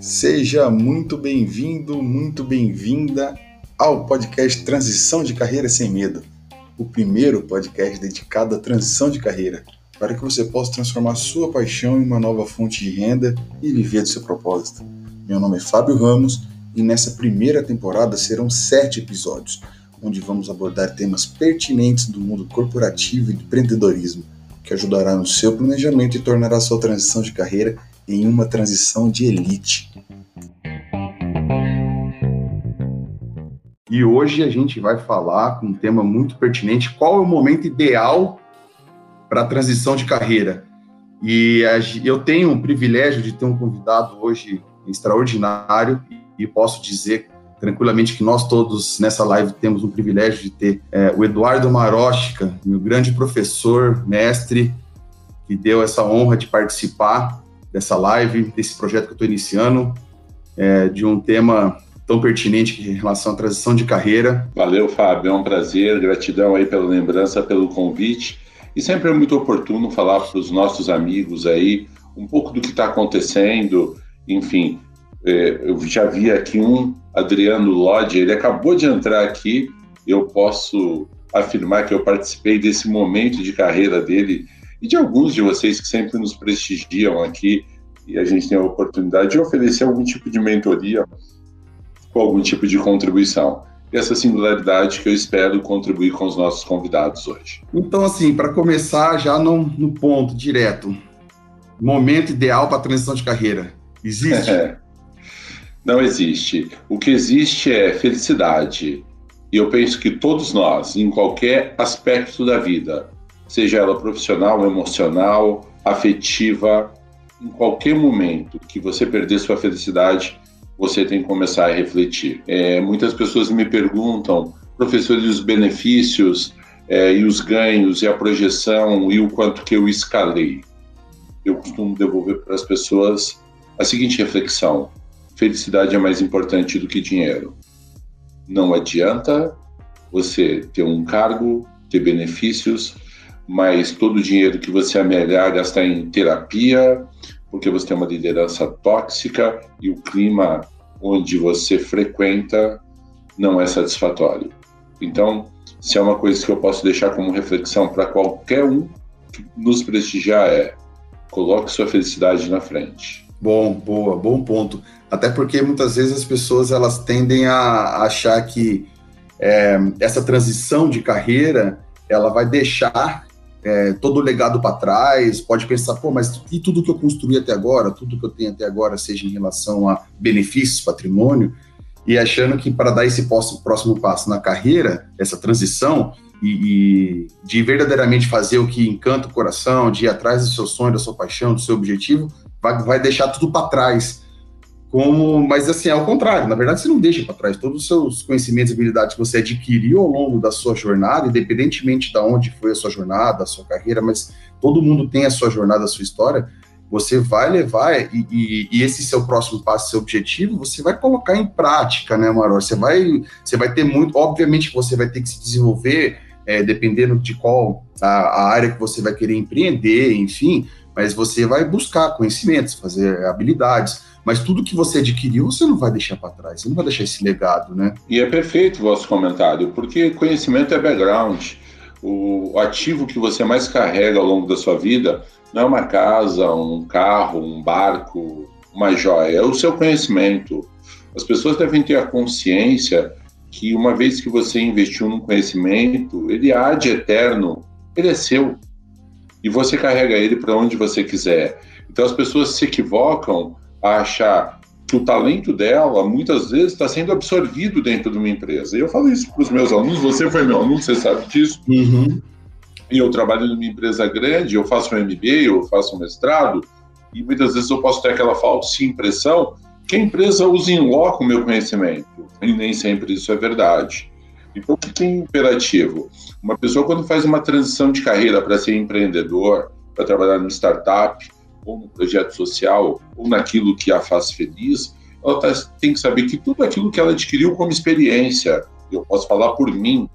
Seja muito bem-vindo, muito bem-vinda ao podcast Transição de Carreira Sem Medo, o primeiro podcast dedicado à transição de carreira, para que você possa transformar sua paixão em uma nova fonte de renda e viver do seu propósito. Meu nome é Fábio Ramos e nessa primeira temporada serão sete episódios, onde vamos abordar temas pertinentes do mundo corporativo e do empreendedorismo, ajudará no seu planejamento e tornará sua transição de carreira em uma transição de elite. E hoje a gente vai falar com um tema muito pertinente: qual é o momento ideal para a transição de carreira? E eu tenho o privilégio de ter um convidado hoje extraordinário e posso dizer tranquilamente que nós todos nessa live temos um privilégio de ter é, o Eduardo Marochka, meu grande professor, mestre, que deu essa honra de participar dessa live, desse projeto que eu estou iniciando, é, de um tema tão pertinente em relação à transição de carreira. Valeu, Fábio, é um prazer, gratidão aí pela lembrança, pelo convite. E sempre é muito oportuno falar para os nossos amigos aí um pouco do que está acontecendo. Enfim, eu já vi aqui um, Adriano Lodge, ele acabou de entrar aqui. Eu posso afirmar que eu participei desse momento de carreira dele e de alguns de vocês que sempre nos prestigiam aqui e a gente tem a oportunidade de oferecer algum tipo de mentoria com algum tipo de contribuição. E essa singularidade que eu espero contribuir com os nossos convidados hoje. Então, assim, para começar já no, no, ponto direto, momento ideal para transição de carreira, existe? Não existe. O que existe é felicidade. E eu penso que todos nós, em qualquer aspecto da vida, seja ela profissional, emocional, afetiva, em qualquer momento que você perder sua felicidade, você tem que começar a refletir. É, muitas pessoas me perguntam, professor, e os benefícios, é, e os ganhos, e a projeção, e o quanto que eu escalei? Eu costumo devolver para as pessoas a seguinte reflexão: felicidade é mais importante do que dinheiro. Não adianta você ter um cargo, ter benefícios, mas todo o dinheiro que você amelhar gastar em terapia, porque você tem uma liderança tóxica e o clima onde você frequenta não é satisfatório. Então, se é uma coisa que eu posso deixar como reflexão para qualquer um que nos prestigiar é coloque sua felicidade na frente. Bom, boa, bom ponto. Até porque muitas vezes as pessoas elas tendem a achar que é, essa transição de carreira ela vai deixar é, todo o legado para trás, pode pensar, pô, mas e tudo que eu construí até agora, tudo que eu tenho até agora, seja em relação a benefícios, patrimônio, e achando que para dar esse próximo passo na carreira, essa transição, e, e, de verdadeiramente fazer o que encanta o coração, de ir atrás do seu sonho, da sua paixão, do seu objetivo, vai, vai deixar tudo para trás. Como, mas assim, ao contrário, na verdade você não deixa para trás. Todos os seus conhecimentos e habilidades que você adquiriu ao longo da sua jornada, independentemente de onde foi a sua jornada, a sua carreira, mas todo mundo tem a sua jornada, a sua história, você vai levar e, e, e esse seu próximo passo, seu objetivo, você vai colocar em prática, né, Maror? Você vai, você vai ter muito, obviamente você vai ter que se desenvolver, é, dependendo de qual a, a área que você vai querer empreender, enfim, mas você vai buscar conhecimentos, fazer habilidades, mas tudo que você adquiriu, você não vai deixar para trás, você não vai deixar esse legado, né? E é perfeito o vosso comentário, porque conhecimento é background. O ativo que você mais carrega ao longo da sua vida não é uma casa, um carro, um barco, uma joia, é o seu conhecimento. As pessoas devem ter a consciência que uma vez que você investiu num conhecimento, ele há de eterno, ele é seu. E você carrega ele para onde você quiser. Então as pessoas se equivocam a achar que o talento dela muitas vezes está sendo absorvido dentro de uma empresa. E eu falo isso para os meus alunos, você foi meu aluno, você sabe disso. Uhum. E eu trabalho numa empresa grande, eu faço um MBA, eu faço um mestrado, e muitas vezes eu posso ter aquela falsa impressão que a empresa usa em loco o meu conhecimento. E nem sempre isso é verdade. Então, o que é imperativo? Uma pessoa, quando faz uma transição de carreira para ser empreendedor, para trabalhar numa startup, ou no projeto social, ou naquilo que a faz feliz, ela tá, tem que saber que tudo aquilo que ela adquiriu como experiência, eu posso falar por mim,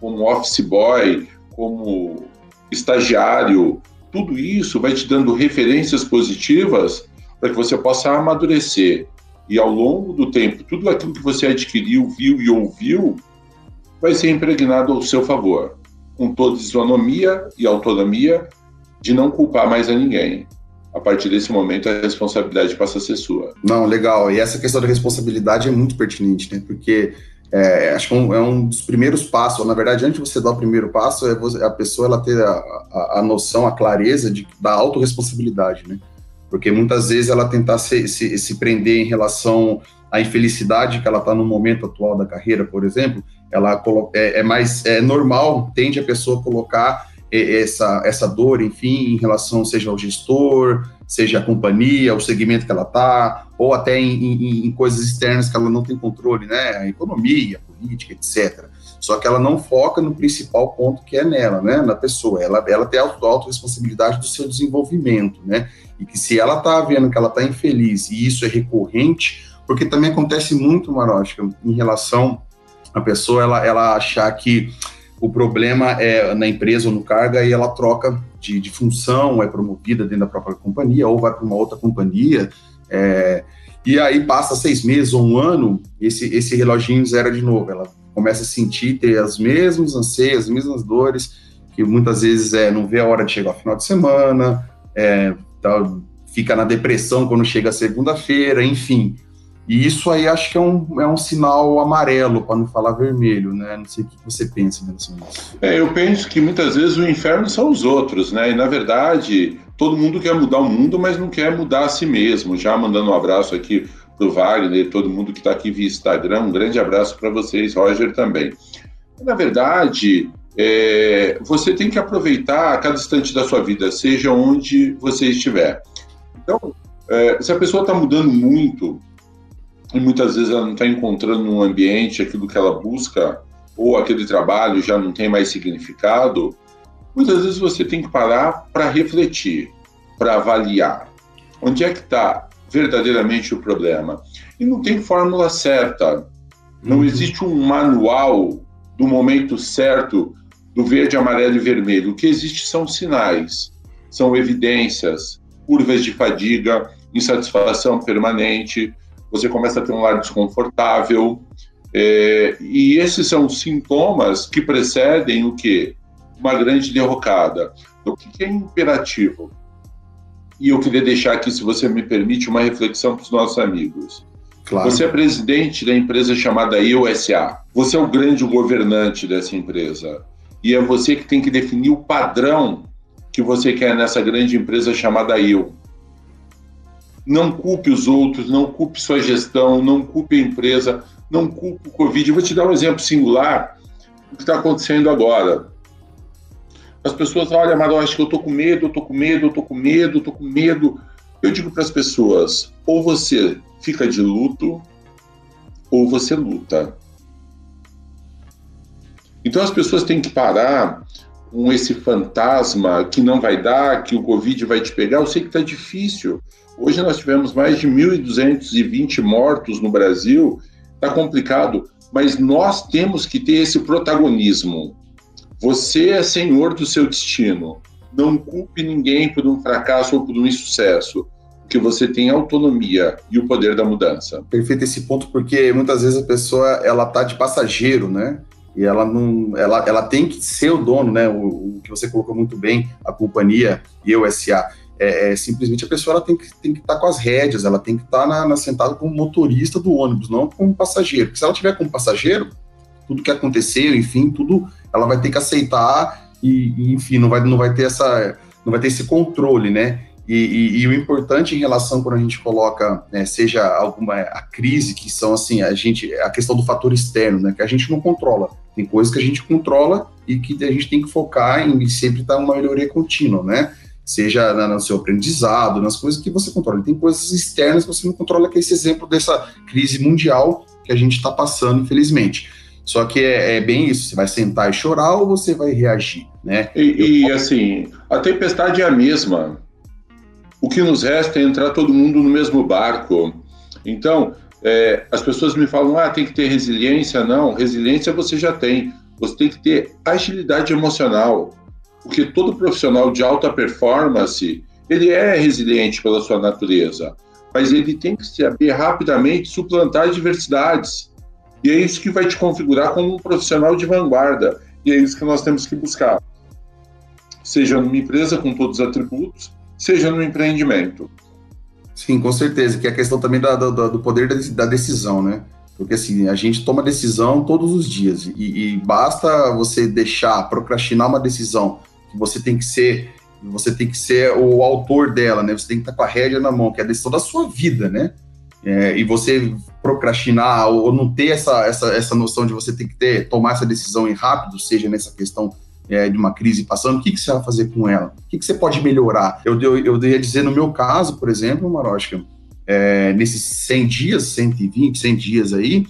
como office boy, como estagiário, tudo isso vai te dando referências positivas para que você possa amadurecer. E ao longo do tempo, tudo aquilo que você adquiriu, viu e ouviu, vai ser impregnado ao seu favor, com toda isonomia e autonomia de não culpar mais a ninguém. A partir desse momento, a responsabilidade passa a ser sua. Não, legal. E essa questão da responsabilidade é muito pertinente, né? Porque é, acho que é um, é um, dos primeiros passos, na verdade, antes de você dar o primeiro passo, é você, a pessoa ela ter a, a, a, noção, a clareza de, da autorresponsabilidade, né? Porque muitas vezes ela tentar se, se, se prender em relação à infelicidade que ela está no momento atual da carreira, por exemplo, ela é, é mais é normal, tende a pessoa colocar essa, essa dor, enfim, em relação seja ao gestor, seja a companhia, o segmento que ela está, ou até em, em, em, coisas externas que ela não tem controle, né? A economia, a política, etc. Só que ela não foca no principal ponto que é nela, né? Na pessoa. Ela, ela tem a autorresponsabilidade do seu desenvolvimento, né? E que se ela está vendo que ela está infeliz e isso é recorrente, porque também acontece muito, Marótica, em relação a pessoa ela, ela achar que o problema é na empresa ou no cargo, e ela troca de, de função, é promovida dentro da própria companhia, ou vai para uma outra companhia, é, e aí passa seis meses ou um ano, esse, esse reloginho zera de novo, ela começa a sentir, ter as mesmas anseios, as mesmas dores, que muitas vezes é, não vê a hora de chegar ao final de semana, é, tá, fica na depressão quando chega a segunda-feira, enfim. E isso aí acho que é um, é um sinal amarelo, para não falar vermelho, né? Não sei o que você pensa em relação a isso. É, eu penso que muitas vezes o inferno são os outros, né? E na verdade, todo mundo quer mudar o mundo, mas não quer mudar a si mesmo. Já mandando um abraço aqui para o Wagner, todo mundo que está aqui via Instagram, um grande abraço para vocês, Roger também. Na verdade, é, você tem que aproveitar a cada instante da sua vida, seja onde você estiver. Então, é, se a pessoa está mudando muito, e muitas vezes ela não está encontrando no ambiente aquilo que ela busca, ou aquele trabalho já não tem mais significado, muitas vezes você tem que parar para refletir, para avaliar. Onde é que está verdadeiramente o problema? E não tem fórmula certa. Não uhum. existe um manual do momento certo do verde, amarelo e vermelho. O que existe são sinais, são evidências, curvas de fadiga, insatisfação permanente, você começa a ter um lar desconfortável. É, e esses são sintomas que precedem o quê? Uma grande derrocada. Então, o que é imperativo? E eu queria deixar aqui, se você me permite, uma reflexão para os nossos amigos. Claro. Você é presidente da empresa chamada IOSA. Você é o grande governante dessa empresa. E é você que tem que definir o padrão que você quer nessa grande empresa chamada IO. Não culpe os outros, não culpe sua gestão, não culpe a empresa, não culpe o Covid. Eu vou te dar um exemplo singular do que está acontecendo agora. As pessoas, olha, eu acho que eu estou com medo, eu estou com medo, eu estou com medo, eu estou com medo. Eu digo para as pessoas, ou você fica de luto, ou você luta. Então as pessoas têm que parar com esse fantasma que não vai dar, que o Covid vai te pegar. Eu sei que está difícil. Hoje nós tivemos mais de 1.220 mortos no Brasil, está complicado, mas nós temos que ter esse protagonismo. Você é senhor do seu destino. Não culpe ninguém por um fracasso ou por um insucesso, porque você tem autonomia e o poder da mudança. Perfeito esse ponto, porque muitas vezes a pessoa ela tá de passageiro, né? E ela não, ela, ela tem que ser o dono, né? O, o que você colocou muito bem, a companhia e o SA é, é, simplesmente a pessoa ela tem que tem que estar tá com as rédeas, ela tem que estar tá na, na, sentada como motorista do ônibus, não como passageiro. Porque se ela tiver como passageiro, tudo que aconteceu, enfim, tudo ela vai ter que aceitar e, e enfim, não vai, não vai ter essa não vai ter esse controle, né? E, e, e, o importante em relação quando a gente coloca, né, seja alguma a crise que são assim, a gente a questão do fator externo, né, que a gente não controla. Tem coisas que a gente controla e que a gente tem que focar em sempre estar uma melhoria contínua, né? seja no seu aprendizado, nas coisas que você controla. tem coisas externas que você não controla, que é esse exemplo dessa crise mundial que a gente está passando, infelizmente. Só que é, é, bem isso, você vai sentar e chorar ou você vai reagir, né? E, e assim, a tempestade é a mesma. O que nos resta é entrar todo mundo no mesmo barco. Então, é, as pessoas me falam, ah, tem que ter resiliência. Não, resiliência você já tem. Você tem que ter agilidade emocional porque todo profissional de alta performance ele é resiliente pela sua natureza, mas ele tem que saber rapidamente suplantar adversidades. E é isso que vai te configurar como um profissional de vanguarda. E é isso que nós temos que buscar. Seja numa empresa com todos os atributos, seja no empreendimento. Sim, com certeza, que é a questão também da, da, do poder da decisão, né? Porque assim, a gente toma decisão todos os dias e, e, basta você deixar, procrastinar uma decisão que você tem que ser, você tem que ser o autor dela, né? Você tem que estar com a rédea na mão, que é a decisão da sua vida, né? É, e você procrastinar ou, não ter essa, essa, essa noção de você ter que ter, tomar essa decisão em rápido, seja nessa questão é, de uma crise passando, o que, que você vai fazer com ela? O que, que você pode melhorar? Eu, eu, eu ia dizer, no meu caso, por exemplo, Maroshka, é, nesses 100 dias, 120, 100 dias aí,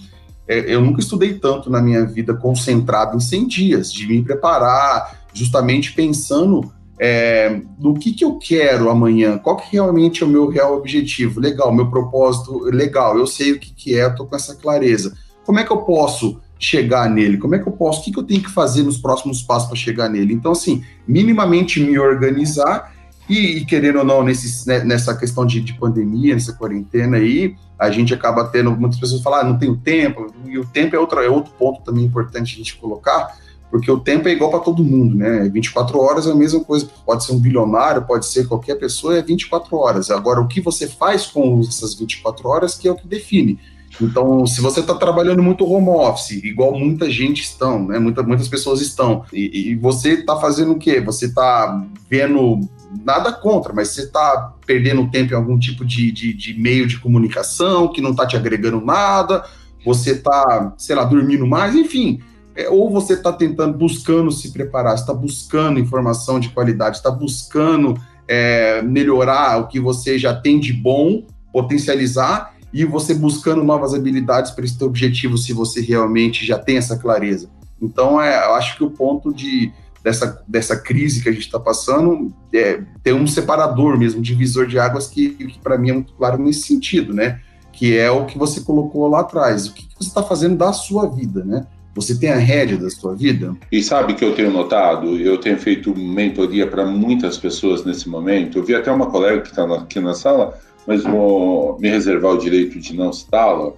é, eu nunca estudei tanto na minha vida concentrado em 100 dias, de me preparar, justamente pensando é, no que, que eu quero amanhã, qual que realmente é o meu real objetivo. Legal, meu propósito, legal, eu sei o que, que é, eu tô com essa clareza. Como é que eu posso chegar nele? Como é que eu posso, o que, que eu tenho que fazer nos próximos passos para chegar nele? Então, assim, minimamente me organizar e, e, querendo ou não, nesse, né, nessa questão de, de, pandemia, nessa quarentena aí, a gente acaba tendo, muitas pessoas falam, ah, não tenho tempo, e o tempo é outro, é outro ponto também importante a gente colocar, porque o tempo é igual para todo mundo, né? 24 horas é a mesma coisa, pode ser um bilionário, pode ser qualquer pessoa, é 24 horas. Agora, o que você faz com essas 24 horas que é o que define. Então, se você está trabalhando muito home office, igual muita gente estão, né? Muita, muitas pessoas estão, e, e você está fazendo o quê? Você está vendo nada contra, mas você está perdendo tempo em algum tipo de, de, de meio de comunicação que não está te agregando nada, você está, sei lá, dormindo mais, enfim. É, ou você está tentando, buscando se preparar, está buscando informação de qualidade, está buscando é, melhorar o que você já tem de bom, potencializar, e você buscando novas habilidades para esse teu objetivo, se você realmente já tem essa clareza. Então, é, eu acho que o ponto de dessa, dessa crise que a gente está passando, é, tem um separador mesmo, um divisor de águas que, que para mim é muito claro nesse sentido, né? Que é o que você colocou lá atrás. O que, que você está fazendo da sua vida, né? Você tem a rédea da sua vida? E sabe que eu tenho notado? Eu tenho feito mentoria para muitas pessoas nesse momento. Eu vi até uma colega que está aqui na sala, mas vou me reservar o direito de não citá-la.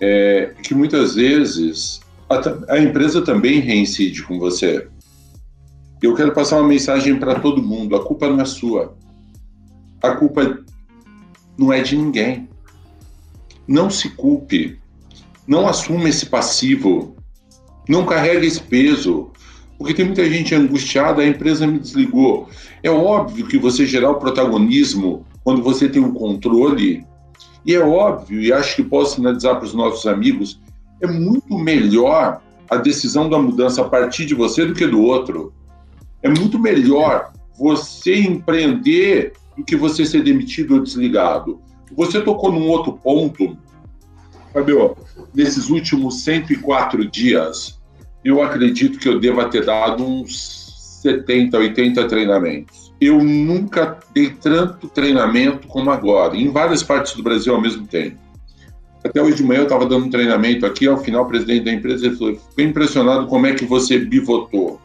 É, que muitas vezes a, a empresa também reincide com você. Eu quero passar uma mensagem para todo mundo: a culpa não é sua. A culpa não é de ninguém. Não se culpe. Não assuma esse passivo. Não carregue esse peso. Porque tem muita gente angustiada, a empresa me desligou. É óbvio que você gerar o protagonismo quando você tem um controle. E é óbvio, e acho que posso sinalizar para os nossos amigos, é muito melhor a decisão da mudança a partir de você do que do outro. É muito melhor você empreender do que você ser demitido ou desligado. Você tocou num outro ponto, Fabio, nesses últimos 104 dias, eu acredito que eu deva ter dado uns 70, 80 treinamentos. Eu nunca dei tanto treinamento como agora, em várias partes do Brasil ao mesmo tempo. Até hoje de manhã eu estava dando um treinamento aqui, ao final o presidente da empresa falou, fiquei impressionado como é que você bivotou.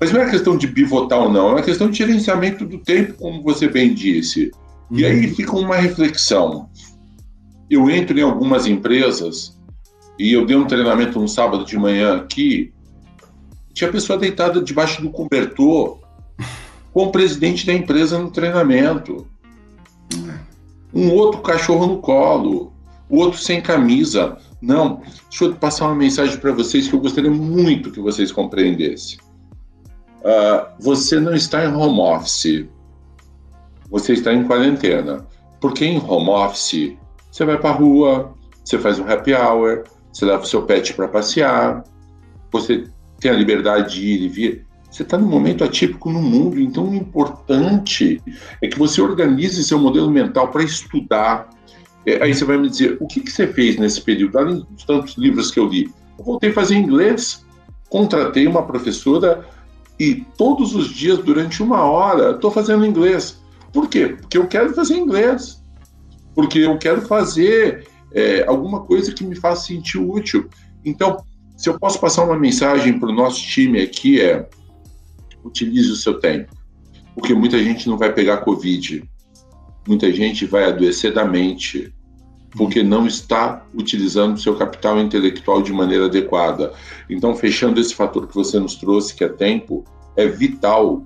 Mas não é questão de bivotar ou não, é uma questão de gerenciamento do tempo, como você bem disse. E aí uhum. fica uma reflexão. Eu entro em algumas empresas e eu dei um treinamento no sábado de manhã aqui, tinha pessoa deitada debaixo do cobertor com o presidente da empresa no treinamento. Um outro cachorro no colo, o outro sem camisa. Não, deixa eu passar uma mensagem para vocês que eu gostaria muito que vocês compreendessem. Uh, você não está em home office, você está em quarentena. Porque em home office, você vai para a rua, você faz um happy hour, você leva o seu pet para passear, você tem a liberdade de ir e vir. Você está num momento atípico no mundo, então o importante é que você organize seu modelo mental para estudar. É, aí você vai me dizer, o que, que você fez nesse período? Além dos tantos livros que eu li, eu voltei a fazer inglês, contratei uma professora e todos os dias, durante uma hora, estou fazendo inglês. Por quê? Porque eu quero fazer inglês. Porque eu quero fazer é, alguma coisa que me faça sentir útil. Então, se eu posso passar uma mensagem para o nosso time aqui, é utilize o seu tempo. Porque muita gente não vai pegar Covid, muita gente vai adoecer da mente, porque não está utilizando seu capital intelectual de maneira adequada. Então, fechando esse fator que você nos trouxe, que é tempo, é vital,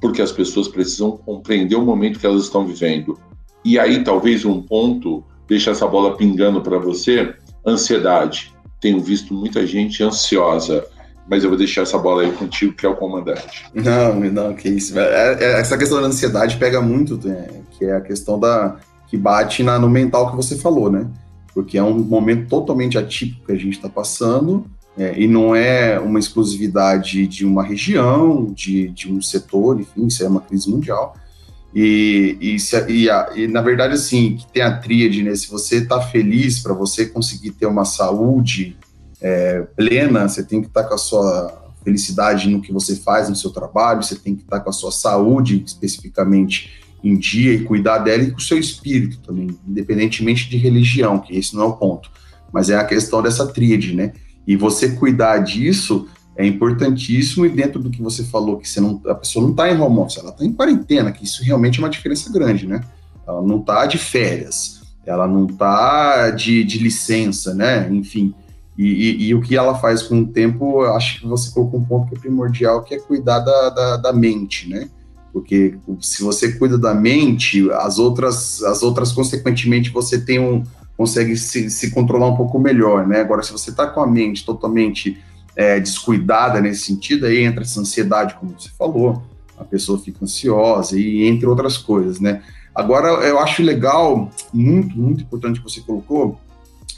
porque as pessoas precisam compreender o momento que elas estão vivendo. E aí, talvez um ponto, deixa essa bola pingando para você, ansiedade. Tenho visto muita gente ansiosa, mas eu vou deixar essa bola aí contigo, que é o comandante. Não, não, que isso. É, é, essa questão da ansiedade pega muito, né? que é a questão da que bate na, no mental que você falou, né? Porque é um momento totalmente atípico que a gente está passando, é, e não é uma exclusividade de uma região, de, de um setor, enfim, isso é uma crise mundial. E, e, se, e, a, e, na verdade, assim, que tem a tríade, né? Se você está feliz para você conseguir ter uma saúde é, plena, você tem que estar tá com a sua felicidade no que você faz no seu trabalho, você tem que estar tá com a sua saúde especificamente em dia e cuidar dela e com o seu espírito também, independentemente de religião, que esse não é o ponto, mas é a questão dessa tríade, né? E você cuidar disso é importantíssimo e dentro do que você falou que você não, a pessoa não está em home office, ela está em quarentena, que isso realmente é uma diferença grande, né? Ela não está de férias, ela não está de, de licença, né? Enfim, e, e, e, o que ela faz com o tempo, acho que você colocou um ponto que é primordial, que é cuidar da, da, da mente, né? porque se você cuida da mente, as outras, as outras consequentemente, você tem um consegue se, se controlar um pouco melhor, né? Agora, se você está com a mente totalmente é, descuidada nesse sentido, aí entra essa ansiedade, como você falou, a pessoa fica ansiosa e entre outras coisas, né? Agora, eu acho legal, muito, muito importante que você colocou,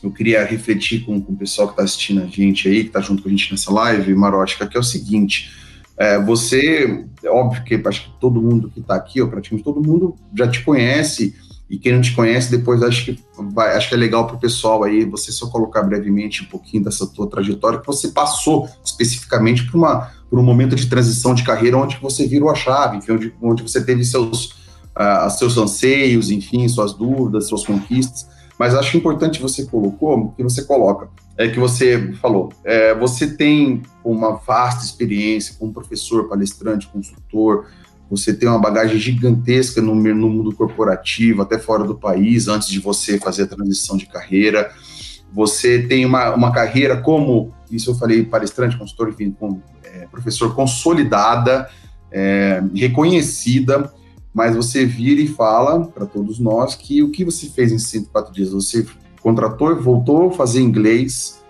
eu queria refletir com, com o pessoal que está assistindo a gente aí, que está junto com a gente nessa live, Marótica, que é o seguinte, é, você, é óbvio que acho que todo mundo que está aqui, praticamente todo mundo, já te conhece, e quem não te conhece, depois acho que vai, acho que é legal para o pessoal aí, você só colocar brevemente um pouquinho dessa tua trajetória, que você passou especificamente por, uma, por um momento de transição de carreira onde você virou a chave, enfim, onde, onde você teve seus, uh, seus anseios, enfim, suas dúvidas, suas conquistas. Mas acho importante você colocou, que você coloca, é que você falou, é, você tem uma vasta experiência como professor, palestrante, consultor, você tem uma bagagem gigantesca no, no mundo corporativo, até fora do país, antes de você fazer a transição de carreira. Você tem uma, uma carreira como, isso eu falei, palestrante, consultor, enfim, como é, professor consolidada, é, reconhecida, mas você vira e fala para todos nós que o que você fez em 104 dias? Você contratou e voltou a fazer inglês,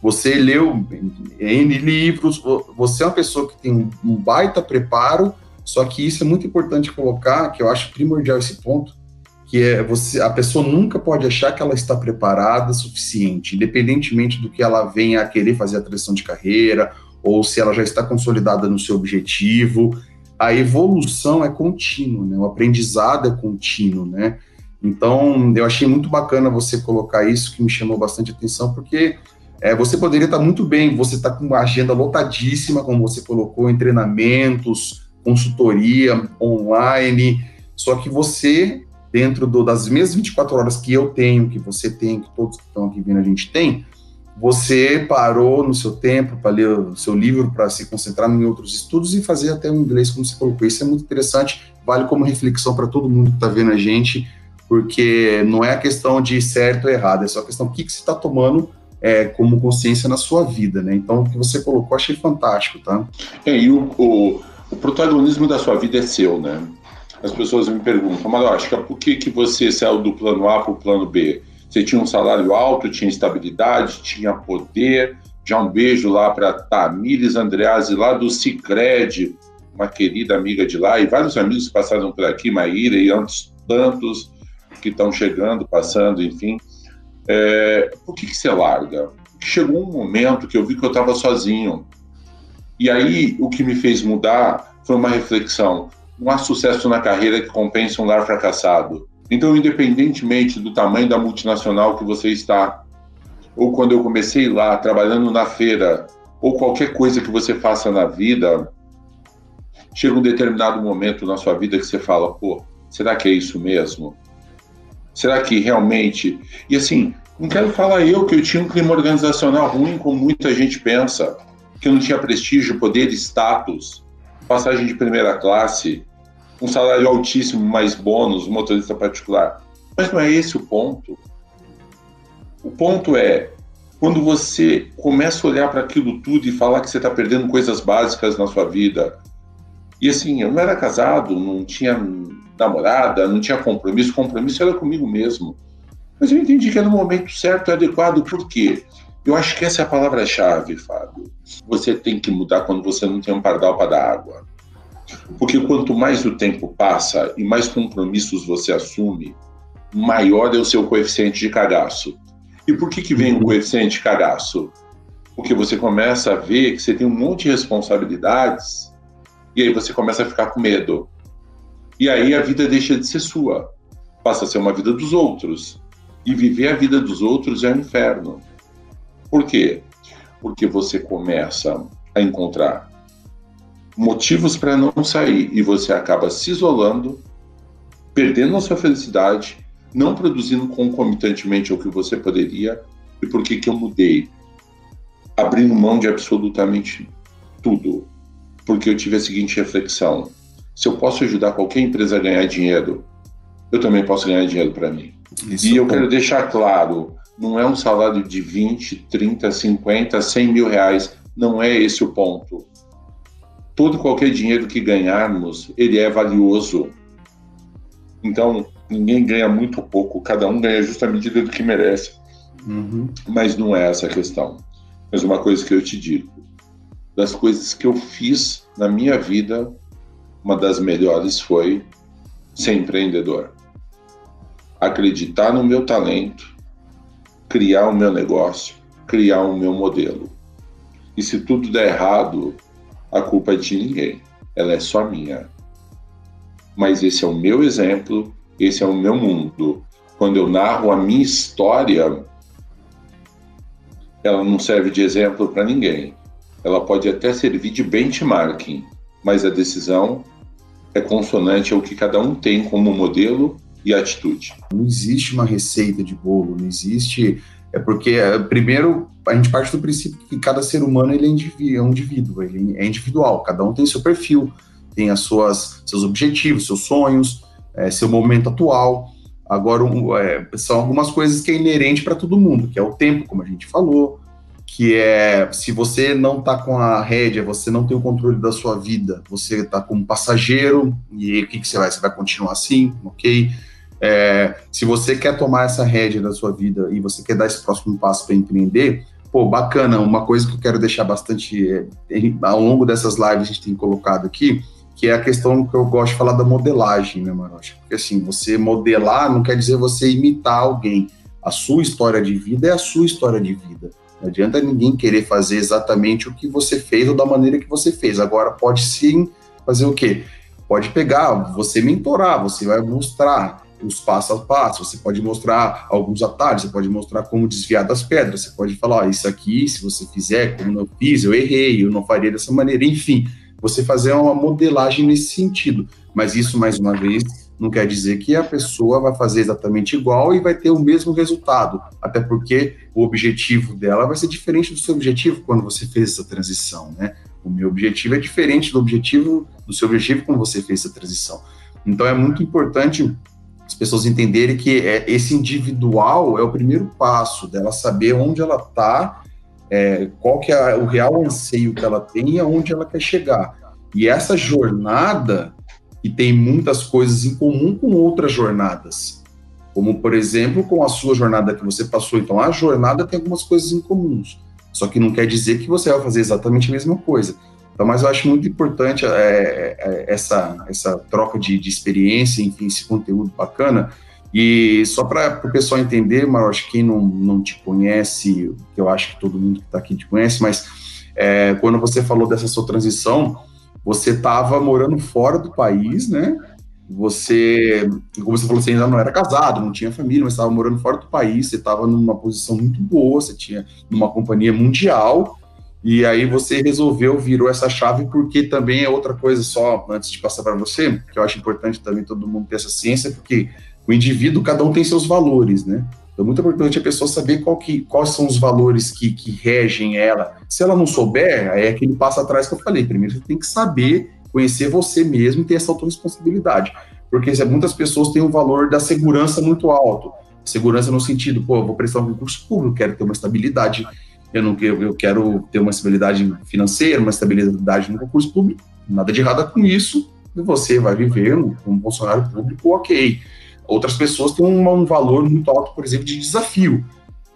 você leu N livros, você é uma pessoa que tem um baita preparo, só que isso é muito importante colocar, que eu acho primordial esse ponto, que é você, a pessoa nunca pode achar que ela está preparada o suficiente, independentemente do que ela venha a querer fazer a transição de carreira, ou se ela já está consolidada no seu objetivo, a evolução é contínua, né? O aprendizado é contínuo, né? Então, eu achei muito bacana você colocar isso, que me chamou bastante atenção, porque é, você poderia estar muito bem, você está com uma agenda lotadíssima, como você colocou, em treinamentos, consultoria, online, só que você, dentro do, das mesmas 24 horas que eu tenho, que você tem, que todos que estão aqui vendo a gente tem, você parou no seu tempo para ler o seu livro, para se concentrar em outros estudos e fazer até o inglês, como você colocou. Isso é muito interessante, vale como reflexão para todo mundo que está vendo a gente, porque não é a questão de certo ou errado, é só a questão do que, que você está tomando é, como consciência na sua vida, né? Então, o que você colocou, achei fantástico, tá? É, e o, o, o protagonismo da sua vida é seu, né? As pessoas me perguntam, mas acho que por que, que você saiu do plano A para o plano B? Você tinha um salário alto, tinha estabilidade, tinha poder. Já um beijo lá para Tamires Andreazzi, lá do Cicred, uma querida amiga de lá, e vários amigos que passaram por aqui, Maíra e antes tantos que estão chegando, passando, enfim. É, por que, que você larga? Chegou um momento que eu vi que eu estava sozinho. E aí o que me fez mudar foi uma reflexão. Não há sucesso na carreira que compense um lar fracassado. Então, independentemente do tamanho da multinacional que você está, ou quando eu comecei lá trabalhando na feira, ou qualquer coisa que você faça na vida, chega um determinado momento na sua vida que você fala: pô, será que é isso mesmo? Será que realmente. E assim, não quero falar eu que eu tinha um clima organizacional ruim, como muita gente pensa, que eu não tinha prestígio, poder, status. passagem de primeira classe, um salário altíssimo mais bônus, motorista particular. Mas não é esse o ponto. O ponto é quando você começa a olhar para aquilo tudo e falar que você está perdendo coisas básicas na sua vida. E assim, eu não era casado, não tinha namorada, não tinha compromisso, compromisso era comigo mesmo. Mas eu entendi que era o momento certo e adequado, por quê? Eu acho que essa é a palavra-chave, Fábio. Você tem que mudar quando você não tem um pardal para dar água. Porque quanto mais o tempo passa e mais compromissos você assume, maior é o seu coeficiente de cagaço. E por que, que vem o coeficiente de cagaço? Porque você começa a ver que você tem um monte de responsabilidades e aí você começa a ficar com medo. E aí a vida deixa de ser sua, passa a ser uma vida dos outros. E viver a vida dos outros é um inferno. Por quê? Porque você começa a encontrar motivos para não sair e você acaba se isolando, perdendo a sua felicidade, não produzindo concomitantemente o que você poderia. E por que, que eu mudei? Abrindo mão de absolutamente tudo. Porque eu tive a seguinte reflexão: se eu posso ajudar qualquer empresa a ganhar dinheiro, eu também posso ganhar dinheiro para mim. Isso e eu é quero deixar claro: não é um salário de 20, 30, 50, 100 mil reais. Não é esse o ponto. Todo qualquer dinheiro que ganharmos, ele é valioso. Então, ninguém ganha muito pouco, cada um ganha justa medida do que merece. Uhum. Mas não é essa a questão. Mas uma coisa que eu te digo: das coisas que eu fiz na minha vida, uma das melhores foi ser empreendedor acreditar no meu talento, criar o meu negócio, criar o meu modelo. E se tudo der errado, a culpa é de ninguém, ela é só minha. Mas esse é o meu exemplo, esse é o meu mundo. Quando eu narro a minha história, ela não serve de exemplo para ninguém. Ela pode até servir de benchmarking, mas a decisão é consonante ao que cada um tem como modelo e atitude. Não existe uma receita de bolo, não existe. É porque, é, primeiro, a gente parte do princípio que cada ser humano ele é um indivíduo, ele é individual, cada um tem seu perfil, tem as suas, seus objetivos, seus sonhos, é, seu momento atual. Agora, um, é, são algumas coisas que é inerente para todo mundo, que é o tempo, como a gente falou, que é se você não está com a rédea, você não tem o controle da sua vida, você está como passageiro, e o que, que você vai? Você vai continuar assim, ok? É, se você quer tomar essa rédea da sua vida e você quer dar esse próximo passo para empreender, pô, bacana. Uma coisa que eu quero deixar bastante é, ao longo dessas lives a gente tem colocado aqui, que é a questão que eu gosto de falar da modelagem, né, Marocha? Porque assim, você modelar não quer dizer você imitar alguém. A sua história de vida é a sua história de vida. Não adianta ninguém querer fazer exatamente o que você fez ou da maneira que você fez. Agora, pode sim fazer o quê? Pode pegar, você mentorar, você vai mostrar os passo a passo, você pode mostrar alguns atalhos, você pode mostrar como desviar das pedras, você pode falar, ó, isso aqui, se você fizer como não fiz, eu errei, eu não faria dessa maneira, enfim, você fazer uma modelagem nesse sentido. Mas isso, mais uma vez, não quer dizer que a pessoa vai fazer exatamente igual e vai ter o mesmo resultado, até porque o objetivo dela vai ser diferente do seu objetivo quando você fez essa transição, né? O meu objetivo é diferente do objetivo do seu objetivo quando você fez essa transição. Então é muito importante as pessoas entenderem que é, esse individual é o primeiro passo dela saber onde ela está, é, qual que é o real anseio que ela tem e aonde ela quer chegar. E essa jornada, que tem muitas coisas em comum com outras jornadas, como, por exemplo, com a sua jornada que você passou. Então, a jornada tem algumas coisas em comuns, só que não quer dizer que você vai fazer exatamente a mesma coisa. Então, mas eu acho muito importante é, é, essa, essa troca de, de, experiência, enfim, esse conteúdo bacana. E só para o pessoal entender, mas acho que quem não, não te conhece, que eu acho que todo mundo que está aqui te conhece, mas é, quando você falou dessa sua transição, você estava morando fora do país, né? Você, como você falou, você ainda não era casado, não tinha família, mas estava morando fora do país, você estava numa posição muito boa, você tinha numa companhia mundial, e aí você resolveu, virou essa chave, porque também é outra coisa só, antes de passar para você, que eu acho importante também todo mundo ter essa ciência, porque o indivíduo, cada um tem seus valores, né? Então, muito importante a pessoa saber qual que, quais são os valores que, que regem ela. Se ela não souber, é aquele passo atrás que eu falei. Primeiro, você tem que saber conhecer você mesmo e ter essa autorresponsabilidade. Porque muitas pessoas têm o valor da segurança muito alto. Segurança no sentido, pô, eu vou prestar um concurso público, quero ter uma estabilidade, eu não eu quero ter uma estabilidade financeira, uma estabilidade no concurso público. Nada de errado com isso. Você vai viver como funcionário público, ok. Outras pessoas têm um, um valor muito alto, por exemplo, de desafio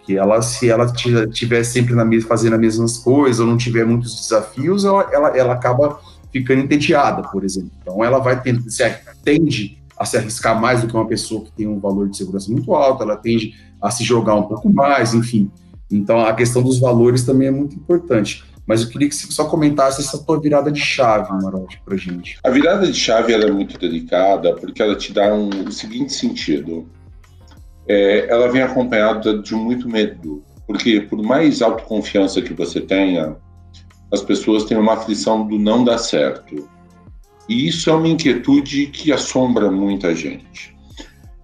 que ela, se ela tiver sempre na mesma, fazendo as mesmas coisas ou não tiver muitos desafios, ela, ela, ela acaba ficando entediada, por exemplo. Então, ela vai tendo, se tende a se arriscar mais do que uma pessoa que tem um valor de segurança muito alto, ela tende a se jogar um pouco mais, enfim. Então, a questão dos valores também é muito importante. Mas eu queria que você só comentasse essa tua virada de chave, Marote, para gente. A virada de chave é muito delicada porque ela te dá um, o seguinte sentido é, ela vem acompanhada de muito medo, porque por mais autoconfiança que você tenha, as pessoas têm uma aflição do não dar certo. E isso é uma inquietude que assombra muita gente.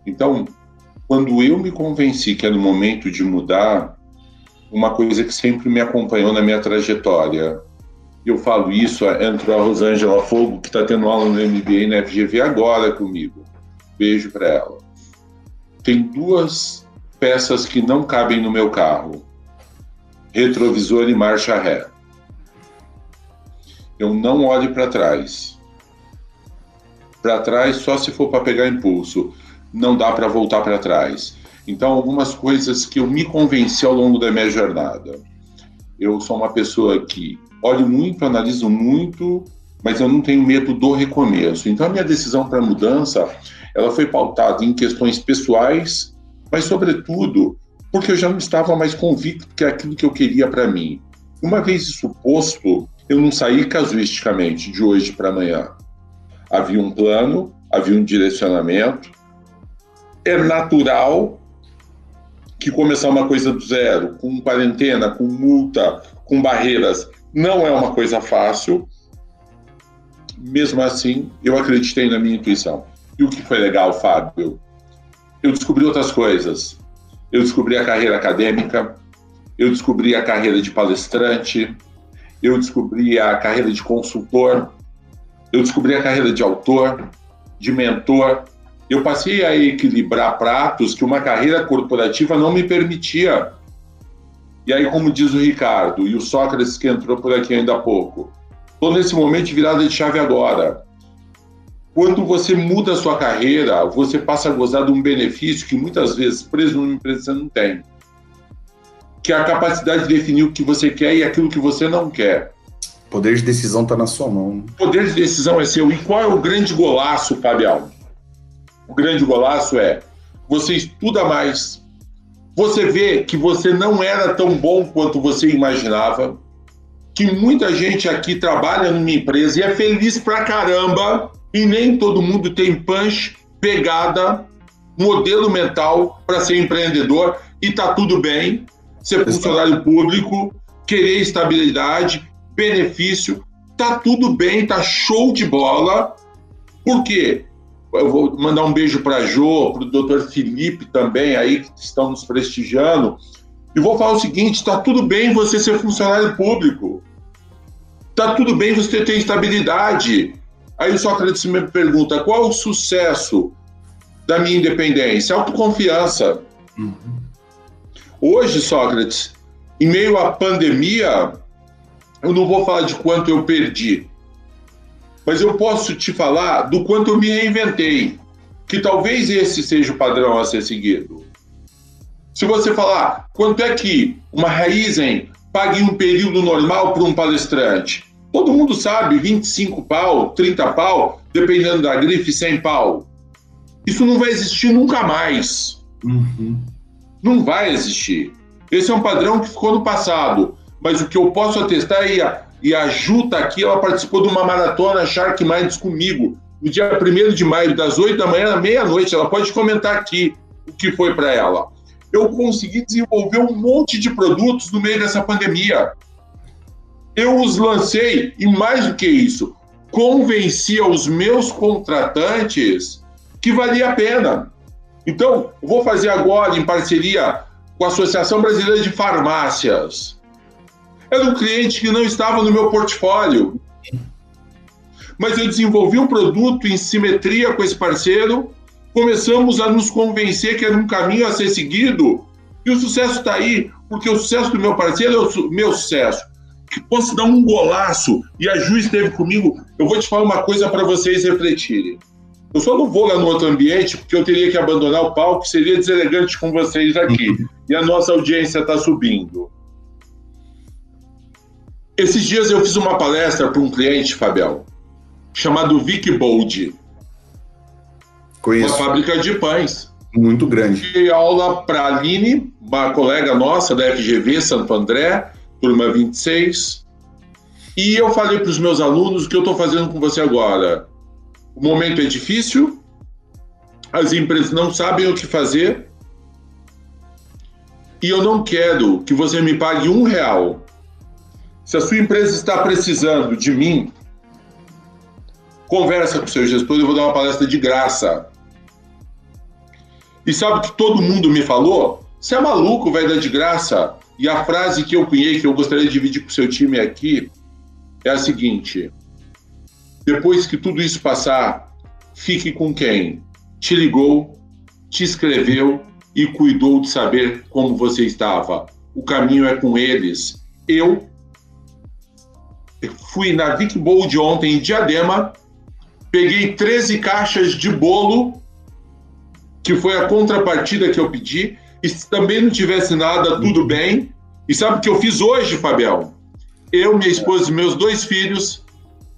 Então, quando eu me convenci que era o momento de mudar, uma coisa que sempre me acompanhou na minha trajetória, eu falo isso, entrou a Rosângela Fogo, que está tendo aula no MBA na FGV agora comigo. Beijo para ela tem duas peças que não cabem no meu carro: retrovisor e marcha ré. Eu não olho para trás. Para trás só se for para pegar impulso. Não dá para voltar para trás. Então, algumas coisas que eu me convenci ao longo da minha jornada. Eu sou uma pessoa que olho muito, analiso muito, mas eu não tenho medo do recomeço. Então, a minha decisão para mudança ela foi pautada em questões pessoais, mas, sobretudo, porque eu já não estava mais convicto que aquilo que eu queria para mim. Uma vez isso posto, eu não saí casuisticamente de hoje para amanhã. Havia um plano, havia um direcionamento. É natural que começar uma coisa do zero, com quarentena, com multa, com barreiras, não é uma coisa fácil. Mesmo assim, eu acreditei na minha intuição. E o que foi legal, Fábio? Eu descobri outras coisas. Eu descobri a carreira acadêmica, eu descobri a carreira de palestrante, eu descobri a carreira de consultor, eu descobri a carreira de autor, de mentor. Eu passei a equilibrar pratos que uma carreira corporativa não me permitia. E aí, como diz o Ricardo, e o Sócrates que entrou por aqui ainda há pouco, estou nesse momento de virada de chave agora. Quando você muda a sua carreira, você passa a gozar de um benefício que muitas vezes preso numa empresa você não tem. Que é a capacidade de definir o que você quer e aquilo que você não quer. Poder de decisão está na sua mão. Poder de decisão é seu. E qual é o grande golaço, Fabião? O grande golaço é você estuda mais, você vê que você não era tão bom quanto você imaginava, que muita gente aqui trabalha numa empresa e é feliz pra caramba, e nem todo mundo tem punch, pegada, modelo mental para ser empreendedor e tá tudo bem. Ser funcionário público, querer estabilidade, benefício, tá tudo bem, tá show de bola. Por quê? Eu vou mandar um beijo para Jo, para o doutor Felipe também, aí que estão nos prestigiando. E vou falar o seguinte: tá tudo bem você ser funcionário público. Tá tudo bem você ter estabilidade. Aí o Sócrates me pergunta: qual o sucesso da minha independência? Autoconfiança. Uhum. Hoje, Sócrates, em meio à pandemia, eu não vou falar de quanto eu perdi, mas eu posso te falar do quanto eu me reinventei, que talvez esse seja o padrão a ser seguido. Se você falar quanto é que uma Raizen paga em um período normal para um palestrante, Todo mundo sabe, 25 pau, 30 pau, dependendo da grife, 100 pau. Isso não vai existir nunca mais. Uhum. Não vai existir. Esse é um padrão que ficou no passado. Mas o que eu posso atestar é a, e a Ju aqui, ela participou de uma maratona Shark Minds comigo, no dia 1 de maio, das 8 da manhã à meia-noite. Ela pode comentar aqui o que foi para ela. Eu consegui desenvolver um monte de produtos no meio dessa pandemia eu os lancei e mais do que isso, convenci aos meus contratantes que valia a pena. Então, vou fazer agora em parceria com a Associação Brasileira de Farmácias. Era um cliente que não estava no meu portfólio. mas eu desenvolvi um produto em simetria com esse parceiro, começamos a nos convencer que era um caminho a ser seguido, e o sucesso está aí, porque o sucesso do meu parceiro é o meu sucesso. Que posso dar um golaço, e a Ju esteve comigo. Eu vou te falar uma coisa para vocês refletirem. Eu só não vou lá no outro ambiente, porque eu teria que abandonar o palco, seria deselegante com vocês aqui. Uhum. E a nossa audiência está subindo. Esses dias eu fiz uma palestra para um cliente, Fabel, chamado Vic Bold. Conheço. Uma fábrica de pães. Muito grande. Dei aula para a Aline, uma colega nossa da FGV Santo André, turma 26. E eu falei para os meus alunos o que eu estou fazendo com você agora. O momento é difícil, as empresas não sabem o que fazer, e eu não quero que você me pague um real. Se a sua empresa está precisando de mim, conversa com o seu gestor, eu vou dar uma palestra de graça. E sabe o que todo mundo me falou? Você é maluco, vai dar de graça. E a frase que eu cunhei, que eu gostaria de dividir com o seu time aqui, é a seguinte: depois que tudo isso passar, fique com quem te ligou, te escreveu e cuidou de saber como você estava. O caminho é com eles. Eu fui na Vic Bold ontem em Diadema, peguei 13 caixas de bolo, que foi a contrapartida que eu pedi, e se também não tivesse nada, tudo bem. E sabe o que eu fiz hoje, Fabiel? Eu, minha esposa e meus dois filhos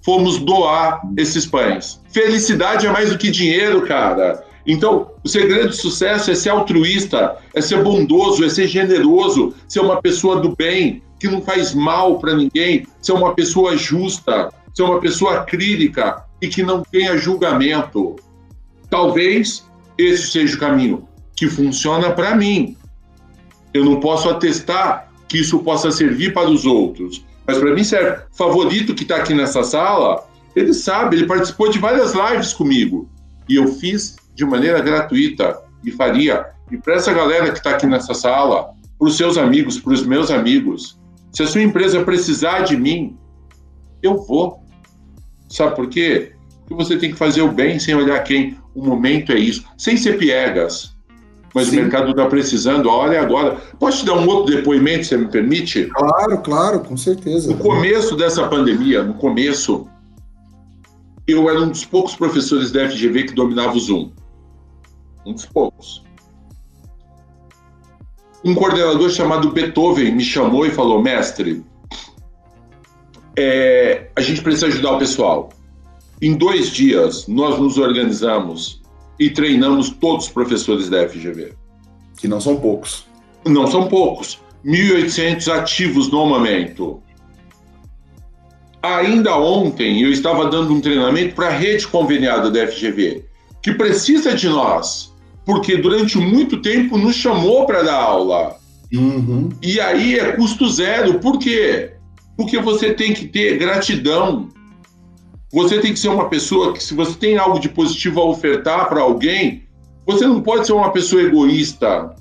fomos doar esses pães. Felicidade é mais do que dinheiro, cara. Então, o segredo do sucesso é ser altruísta, é ser bondoso, é ser generoso, ser uma pessoa do bem, que não faz mal para ninguém, ser uma pessoa justa, ser uma pessoa acrílica e que não tenha julgamento. Talvez esse seja o caminho que funciona para mim. Eu não posso atestar que isso possa servir para os outros, mas para mim serve. Favorito que está aqui nessa sala, ele sabe, ele participou de várias lives comigo e eu fiz de maneira gratuita e faria. E para essa galera que está aqui nessa sala, para os seus amigos, para os meus amigos, se a sua empresa precisar de mim, eu vou. Sabe por quê? Porque você tem que fazer o bem sem olhar quem. O momento é isso, sem ser piegas. Mas Sim. o mercado está precisando, olha agora. Posso te dar um outro depoimento, se me permite? Claro, claro, com certeza. No começo dessa pandemia, no começo, eu era um dos poucos professores da FGV que dominava o Zoom. Um dos poucos. Um coordenador chamado Beethoven me chamou e falou: mestre, é, a gente precisa ajudar o pessoal. Em dois dias, nós nos organizamos e treinamos todos os professores da FGV. Que não são poucos. Não são poucos. 1.800 ativos no momento. Ainda ontem eu estava dando um treinamento para a rede conveniada da FGV, que precisa de nós, porque durante muito tempo nos chamou para dar aula. Uhum. E aí é custo zero. Por quê? Porque você tem que ter gratidão. Você tem que ser uma pessoa que, se você tem algo de positivo a ofertar para alguém, você não pode ser uma pessoa egoísta.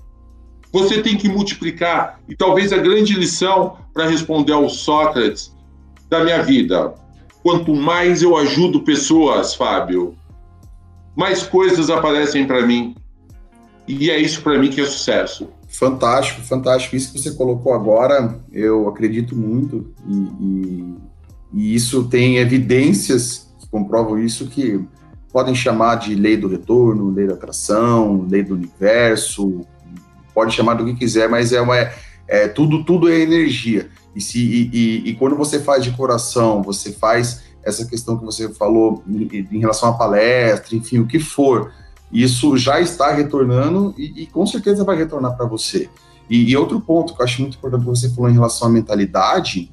Você tem que multiplicar. E talvez a grande lição para responder ao Sócrates da minha vida. Quanto mais eu ajudo pessoas, Fábio, mais coisas aparecem para mim. E é isso para mim que é sucesso. Fantástico, fantástico. Isso que você colocou agora, eu acredito muito. E, e, e isso tem evidências que comprovam isso que podem chamar de lei do retorno, lei da atração, lei do universo, pode chamar do que quiser, mas é, uma, é tudo, tudo é energia. E, se, e, e, e, quando você faz de coração, você faz essa questão que você falou em, em relação à palestra, enfim, o que for, isso já está retornando e, e com certeza vai retornar para você. E, outro ponto que eu acho muito importante que você falou em relação à mentalidade,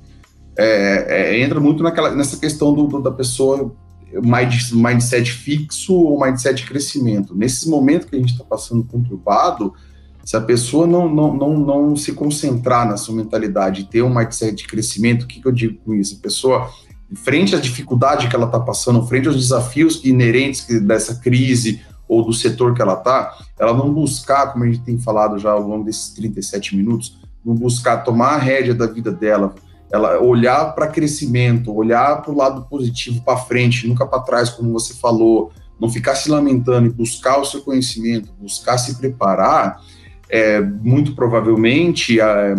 é, é, entra muito naquela, nessa questão do, do, da pessoa mind, mindset fixo ou mindset crescimento. Nesses momentos que a gente está passando conturbado, se a pessoa não, não, não, não se concentrar na sua mentalidade e ter um mindset de crescimento, o que, que eu digo com isso? A pessoa, frente à dificuldade que ela está passando, frente aos desafios inerentes dessa crise ou do setor que ela está, ela não buscar, como a gente tem falado já ao longo desses 37 minutos, não buscar tomar a rédea da vida dela ela olhar para crescimento, olhar para o lado positivo, para frente, nunca para trás, como você falou, não ficar se lamentando e buscar o seu conhecimento, buscar se preparar, é, muito provavelmente a,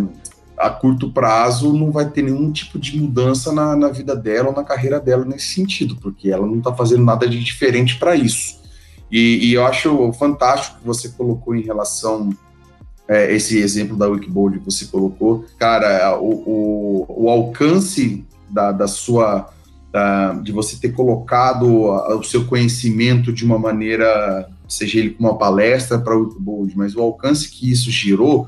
a, curto prazo não vai ter nenhum tipo de mudança na, na vida dela ou na carreira dela nesse sentido, porque ela não está fazendo nada de diferente para isso. E, e, eu acho fantástico que você colocou em relação é, esse exemplo da Wikiboard que você colocou, cara, o, o, o alcance da, da sua da, de você ter colocado o seu conhecimento de uma maneira, seja ele com uma palestra para o Wikiboard, mas o alcance que isso gerou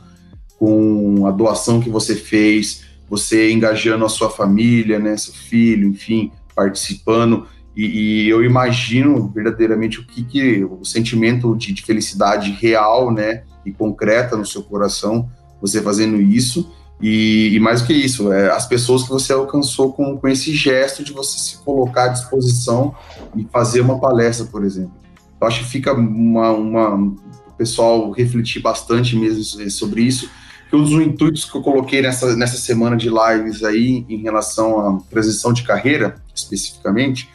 com a doação que você fez, você engajando a sua família, né, seu filho, enfim, participando. E, e eu imagino verdadeiramente o que, que o sentimento de, de felicidade real, né, e concreta no seu coração, você fazendo isso. E, e mais do que isso, é, as pessoas que você alcançou com, com esse gesto de você se colocar à disposição e fazer uma palestra, por exemplo. Eu acho que fica uma, uma o pessoal refletir bastante mesmo sobre isso, que um dos intuitos que eu coloquei nessa, nessa semana de lives aí em relação à transição de carreira, especificamente,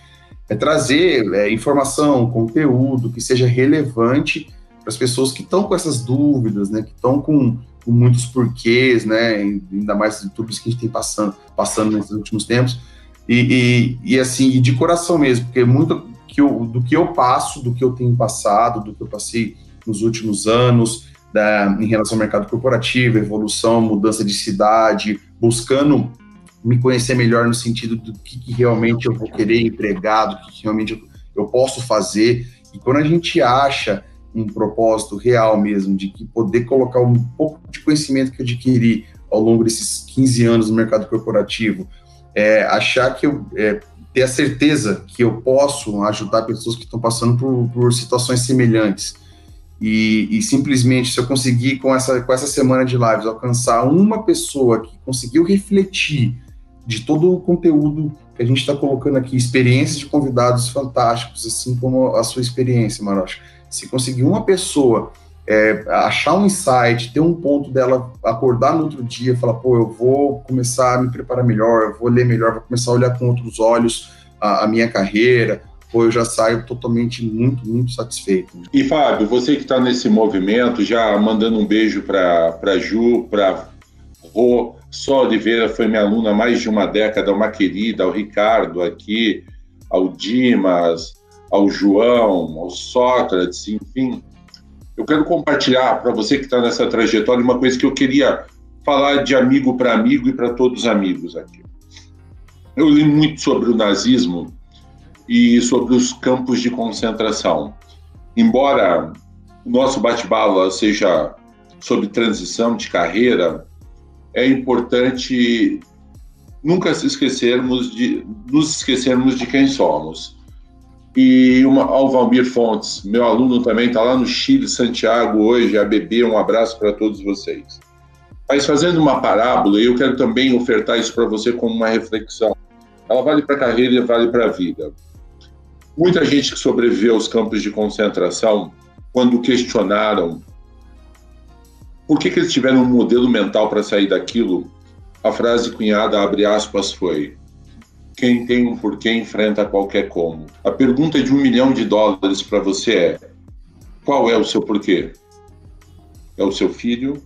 é trazer é, informação, conteúdo que seja relevante para as pessoas que estão com essas dúvidas, né, que estão com, com, muitos porquês, né, ainda mais de tudo isso que a gente tem passando, passando nesses últimos tempos, e, e, e assim, de coração mesmo, porque muito que eu, do que eu passo, do que eu tenho passado, do que eu passei nos últimos anos, da, em relação ao mercado corporativo, evolução, mudança de cidade, buscando me conhecer melhor no sentido do que, que realmente eu vou querer empregar, do que, que realmente eu, eu posso fazer. E quando a gente acha um propósito real mesmo, de que poder colocar um pouco de conhecimento que eu adquiri ao longo desses 15 anos no mercado corporativo, é, achar que eu é, ter a certeza que eu posso ajudar pessoas que estão passando por, por situações semelhantes. E, e, simplesmente, se eu conseguir, com essa, com essa semana de lives, alcançar uma pessoa que conseguiu refletir de todo o conteúdo que a gente está colocando aqui, experiências de convidados fantásticos, assim como a sua experiência, Marocha se conseguir uma pessoa é, achar um insight, ter um ponto dela acordar no outro dia, falar, pô, eu vou começar a me preparar melhor, eu vou ler melhor, vou começar a olhar com outros olhos a, a minha carreira, pô, eu já saio totalmente muito, muito satisfeito. E Fábio, você que está nesse movimento, já mandando um beijo para Ju, para Rô, Só Oliveira foi minha aluna há mais de uma década, uma querida, ao Ricardo aqui, ao Dimas, ao João, ao Sócrates, enfim. Eu quero compartilhar para você que está nessa trajetória uma coisa que eu queria falar de amigo para amigo e para todos os amigos aqui. Eu li muito sobre o nazismo e sobre os campos de concentração. Embora o nosso bate-bala seja sobre transição de carreira, é importante nunca se esquecermos de nos esquecermos de quem somos e uma, ao Valmir Fontes, meu aluno também está lá no Chile, Santiago, hoje, a bebê. Um abraço para todos vocês. Mas fazendo uma parábola, eu quero também ofertar isso para você como uma reflexão. Ela vale para a carreira e vale para a vida. Muita gente que sobreviveu aos campos de concentração, quando questionaram por que, que eles tiveram um modelo mental para sair daquilo, a frase cunhada, abre aspas, foi: quem tem um porquê enfrenta qualquer como. A pergunta de um milhão de dólares para você é: qual é o seu porquê? É o seu filho?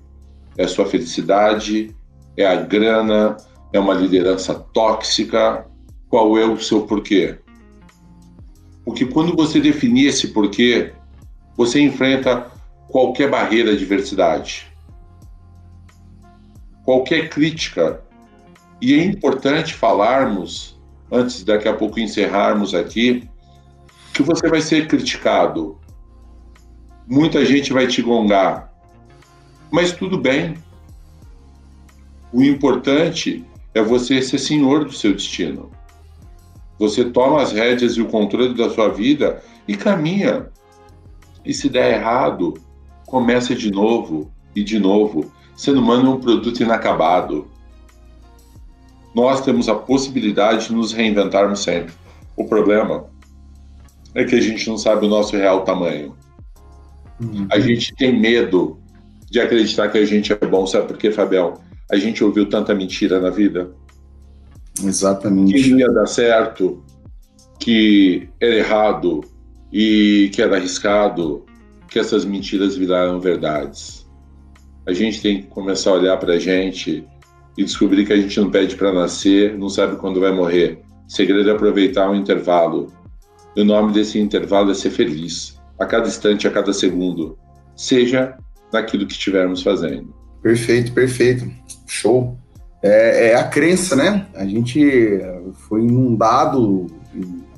É a sua felicidade? É a grana? É uma liderança tóxica? Qual é o seu porquê? Porque quando você definir esse porquê, você enfrenta qualquer barreira de diversidade, qualquer crítica. E é importante falarmos antes daqui a pouco encerrarmos aqui, que você vai ser criticado. Muita gente vai te gongar. Mas tudo bem. O importante é você ser senhor do seu destino. Você toma as rédeas e o controle da sua vida e caminha. E se der errado, começa de novo e de novo. Ser humano é um produto inacabado nós temos a possibilidade de nos reinventarmos sempre. O problema é que a gente não sabe o nosso real tamanho. Uhum. A gente tem medo de acreditar que a gente é bom. Sabe por quê, Fabião? A gente ouviu tanta mentira na vida. Exatamente. Que ia dar certo, que era errado e que era arriscado, que essas mentiras viraram verdades. A gente tem que começar a olhar para a gente e descobrir que a gente não pede para nascer, não sabe quando vai morrer. O segredo é aproveitar o intervalo. E o nome desse intervalo é ser feliz, a cada instante, a cada segundo, seja naquilo que estivermos fazendo. Perfeito, perfeito. Show. É, é, a crença, né? A gente foi inundado,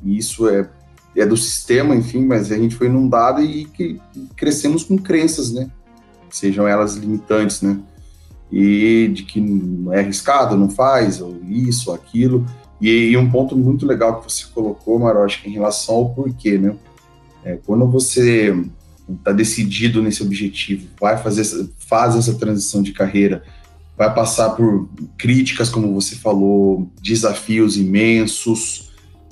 e isso é, é do sistema, enfim, mas a gente foi inundado e que crescemos com crenças, né? Sejam elas limitantes, né? E de que é arriscado, não faz, ou isso, ou aquilo. E, e um ponto muito legal que você colocou, Marocha, em relação ao porquê, né? É, quando você está decidido nesse objetivo, vai fazer faz essa transição de carreira, vai passar por críticas, como você falou, desafios imensos,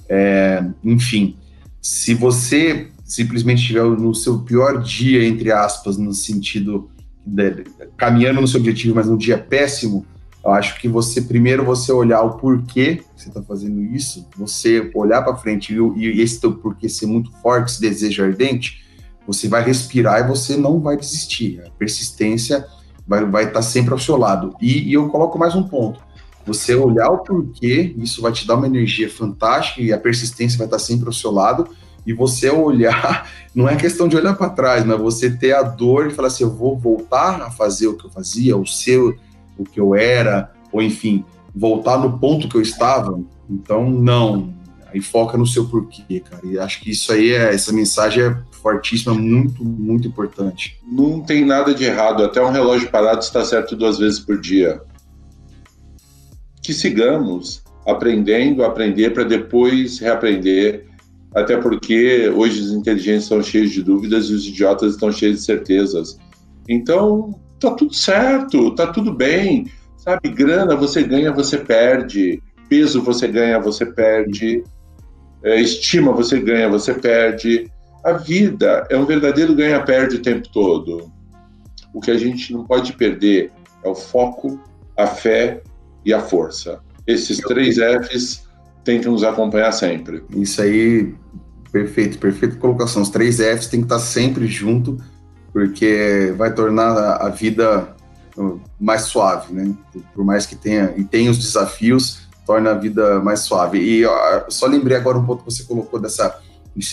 é, enfim. Se você simplesmente estiver no seu pior dia, entre aspas, no sentido de, caminhando no seu objetivo, mas num dia péssimo, eu acho que você primeiro você olhar o porquê você está fazendo isso, você olhar para frente e, e esse teu porquê ser muito forte, esse desejo ardente, você vai respirar e você não vai desistir. A persistência vai estar vai tá sempre ao seu lado. E, e, eu coloco mais um ponto. Você olhar o porquê, isso vai te dar uma energia fantástica e a persistência vai estar tá sempre ao seu lado. E você olhar, não é questão de olhar para trás, mas você ter a dor e falar assim: eu vou voltar a fazer o que eu fazia, o seu o que eu era, ou enfim, voltar no ponto que eu estava. Então, não. Aí foca no seu porquê, cara. E acho que isso aí, é, essa mensagem é fortíssima, muito, muito importante. Não tem nada de errado. Até um relógio parado está certo duas vezes por dia. Que sigamos aprendendo, aprender para depois reaprender. Até porque hoje os inteligentes estão cheios de dúvidas e os idiotas estão cheios de certezas. Então, tá tudo certo, tá tudo bem. Sabe, grana você ganha, você perde. Peso você ganha, você perde. É, estima você ganha, você perde. A vida é um verdadeiro ganha-perde o tempo todo. O que a gente não pode perder é o foco, a fé e a força. Esses três Fs têm que nos acompanhar sempre. Isso aí, perfeito, perfeita colocação. Os três Fs têm que estar sempre junto porque vai tornar a vida uh, mais suave, né? Por mais que tenha e tenha os desafios, torna a vida mais suave. E só lembrei agora um ponto que você colocou dessa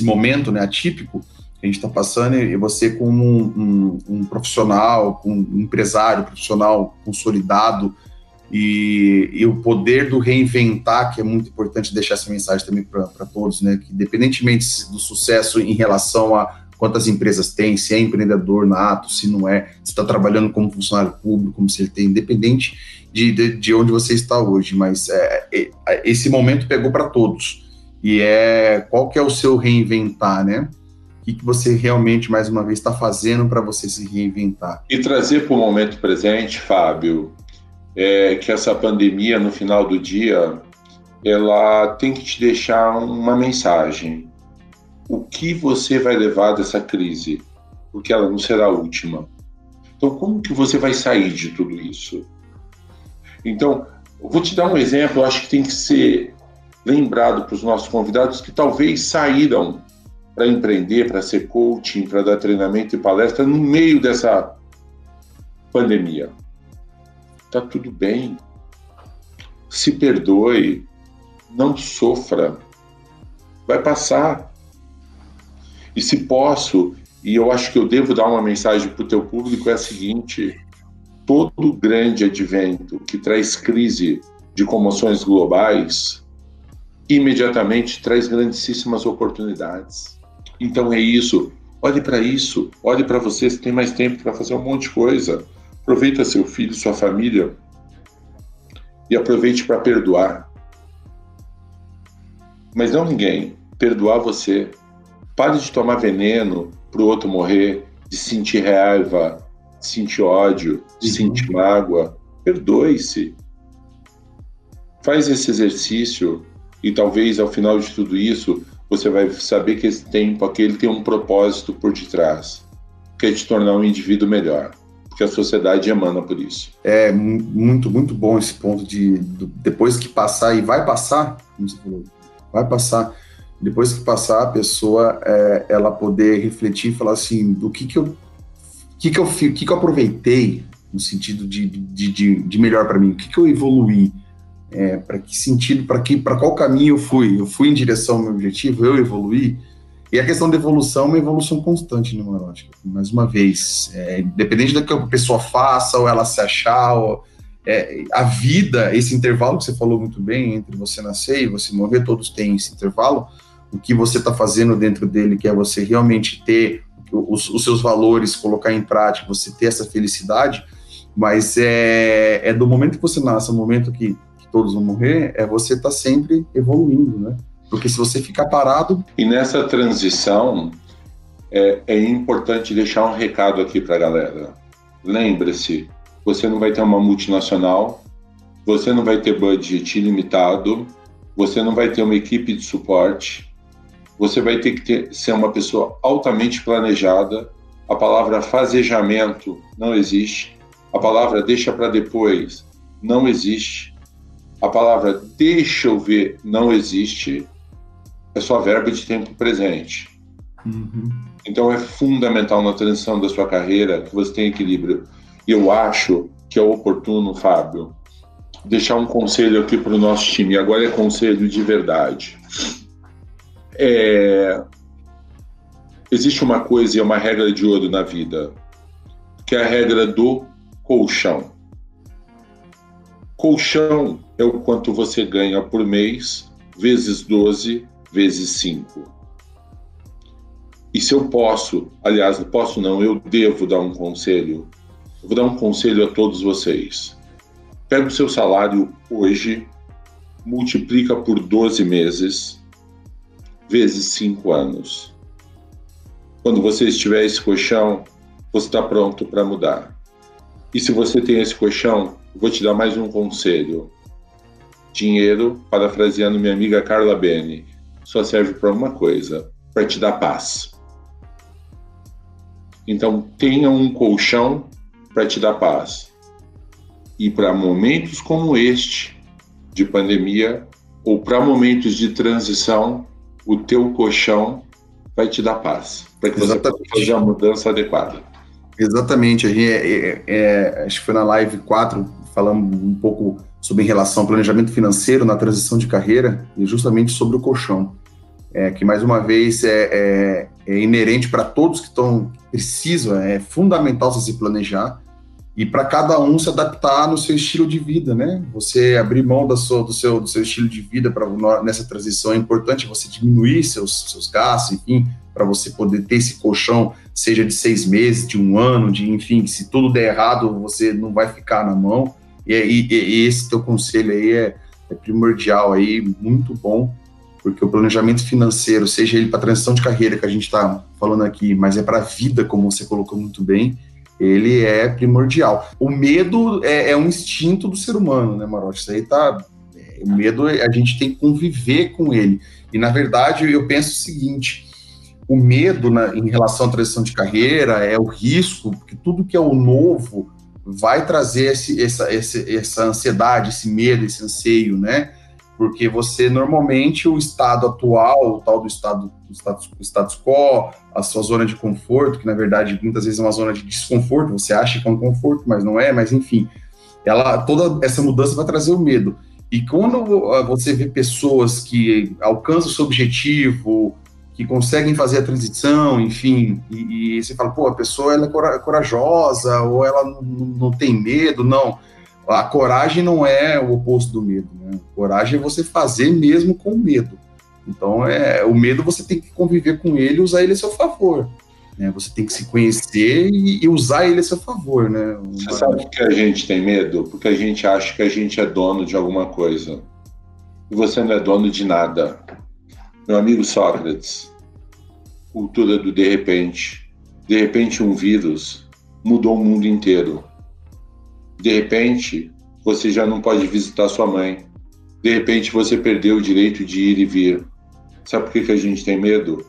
momento, né, atípico que a gente está passando e você como um, um, um profissional, um empresário, profissional consolidado e, e, o poder do reinventar, que é muito importante deixar essa mensagem também para todos, né? Que independentemente do sucesso em relação a quantas empresas tem, se é empreendedor nato, se não é, se está trabalhando como funcionário público, como se ele tem, independente de, de, de onde você está hoje, mas é, é, esse momento pegou para todos. E é qual que é o seu reinventar, né? O que, que você realmente, mais uma vez, está fazendo para você se reinventar? E trazer para o momento presente, Fábio, é que essa pandemia, no final do dia, ela tem que te deixar uma mensagem o que você vai levar dessa crise, porque ela não será a última. Então, como que você vai sair de tudo isso? Então, eu vou te dar um exemplo, acho que tem que ser lembrado para os nossos convidados que talvez saíram para empreender, para ser coaching, para dar treinamento e palestra no meio dessa pandemia. Tá tudo bem. Se perdoe, não sofra. Vai passar. E se posso, e eu acho que eu devo dar uma mensagem para o teu público, é a seguinte: todo grande advento que traz crise de comoções globais, imediatamente traz grandíssimas oportunidades. Então é isso. Olhe para isso, olhe para você, você tem mais tempo para fazer um monte de coisa. Aproveita seu filho, sua família e aproveite para perdoar. Mas não ninguém, perdoar você. Pare de tomar veneno para o outro morrer, de sentir raiva, de sentir ódio, de uhum. sentir mágoa. Perdoe-se. Faz esse exercício e talvez ao final de tudo isso você vai saber que esse tempo aquele tem um propósito por detrás, que é te tornar um indivíduo melhor. Que a sociedade emana por isso. É muito, muito bom esse ponto de, de depois que passar, e vai passar, como você falou, vai passar, depois que passar, a pessoa, é, ela poder refletir e falar assim, do que que eu, que que eu, que que eu aproveitei, no sentido de, de, de, de melhor para mim, o que que eu evoluí, é, para que sentido, para que, para qual caminho eu fui, eu fui em direção ao meu objetivo, eu evoluí, e a questão da evolução é uma evolução constante, né? Mais uma vez, é, independente do que a pessoa faça, ou ela se achar, ou, é, a vida, esse intervalo que você falou muito bem, entre você nascer e você morrer, todos têm esse intervalo, o que você está fazendo dentro dele, que é você realmente ter os, os, seus valores, colocar em prática, você ter essa felicidade, mas é, é do momento que você nasce, ao momento que, que todos vão morrer, é você estar tá sempre evoluindo, né? Porque se você ficar parado. E nessa transição, é, é importante deixar um recado aqui para a galera. Lembre-se, você não vai ter uma multinacional, você não vai ter budget ilimitado, você não vai ter uma equipe de suporte, você vai ter que ter, ser uma pessoa altamente planejada. A palavra fazejamento não existe. A palavra deixa para depois não existe. A palavra deixa eu ver não existe é só verbo de tempo presente. Uhum. Então é fundamental na transição da sua carreira que você tenha equilíbrio. E eu acho que é oportuno, Fábio, deixar um conselho aqui para o nosso time. Agora é conselho de verdade. É... Existe uma coisa e é uma regra de ouro na vida, que é a regra do colchão. Colchão é o quanto você ganha por mês, vezes 12, vezes 5. E se eu posso, aliás, posso não, eu devo dar um conselho. Eu vou dar um conselho a todos vocês. Pega o seu salário hoje, multiplica por 12 meses, vezes 5 anos. Quando você estiver esse colchão, você está pronto para mudar. E se você tem esse colchão, eu vou te dar mais um conselho. Dinheiro, parafraseando minha amiga Carla Bene, só serve para uma coisa: para te dar paz. Então, tenha um colchão para te dar paz. E para momentos como este, de pandemia, ou para momentos de transição, o teu colchão vai te dar paz, para que Exatamente. você possa fazer a mudança adequada. Exatamente. A gente, é, é, é, acho que foi na live 4, falamos um pouco sobre em relação ao planejamento financeiro na transição de carreira e justamente sobre o colchão, é, que mais uma vez é, é, é inerente para todos que estão precisam, é fundamental você se planejar e para cada um se adaptar no seu estilo de vida, né? Você abrir mão sua, do, seu, do seu estilo de vida para nessa transição é importante você diminuir seus, seus gastos, enfim, para você poder ter esse colchão, seja de seis meses, de um ano, de enfim, se tudo der errado, você não vai ficar na mão. E, e, e esse teu conselho aí é, é, primordial aí, muito bom, porque o planejamento financeiro, seja ele para transição de carreira que a gente está falando aqui, mas é para a vida, como você colocou muito bem, ele é primordial. O medo é, é um instinto do ser humano, né, Marote? Isso aí tá. É, o medo, a gente tem que conviver com ele. E, na verdade, eu penso o seguinte: o medo na, em relação à transição de carreira é o risco, porque tudo que é o novo vai trazer esse, essa, esse, essa ansiedade, esse medo, esse anseio, né? Porque você, normalmente, o estado atual, o tal do estado, do status, status quo, a sua zona de conforto, que na verdade muitas vezes é uma zona de desconforto, você acha que é um conforto, mas não é, mas enfim, ela toda essa mudança vai trazer o medo. E quando ah, você vê pessoas que alcançam o seu objetivo, que conseguem fazer a transição, enfim, e, e, você fala, pô, a pessoa ela é corajosa, ou ela não, não, tem medo, não. A coragem não é o oposto do medo, Coragem é você fazer mesmo com medo. Então, é, o medo você tem que conviver com ele e usar ele a seu favor. Né? Você tem que se conhecer e, e usar ele a seu favor, né? Você sabe que a gente tem medo? Porque a gente acha que a gente é dono de alguma coisa. E você não é dono de nada meu amigo Sócrates, cultura do de repente. De repente, um vírus mudou o mundo inteiro. De repente, você já não pode visitar sua mãe. De repente, você perdeu o direito de ir e vir. Sabe por que, que a gente tem medo?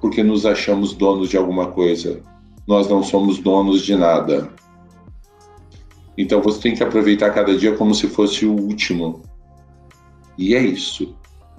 Porque nos achamos donos de alguma coisa. Nós não somos donos de nada. Então você tem que aproveitar cada dia como se fosse o último. E é isso.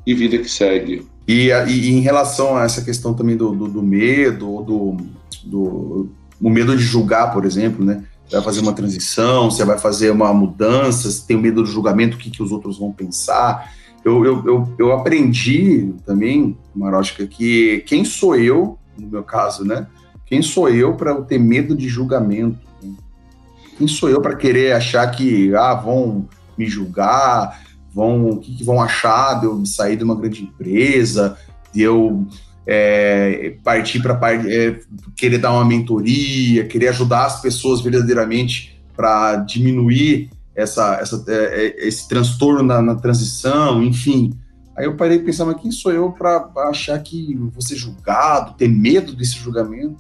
E vida que segue. E, e em relação a essa questão também do, do, do medo, do, do o medo de julgar, por exemplo, né? Vai fazer uma transição, você vai fazer uma mudança, você tem medo do julgamento, o que, que os outros vão pensar. Eu, eu, eu, eu aprendi também, Marótica, que quem sou eu, no meu caso, né? Quem sou eu para ter medo de julgamento? Quem sou eu para querer achar que ah, vão me julgar, vão o que, que, vão achar de eu sair de uma grande empresa, de eu é, partir para é, querer dar uma mentoria, querer ajudar as pessoas verdadeiramente para diminuir essa, essa, é, é, esse transtorno na, na, transição, enfim. Aí eu parei pensando, mas quem sou eu para achar que vou ser julgado, ter medo desse julgamento?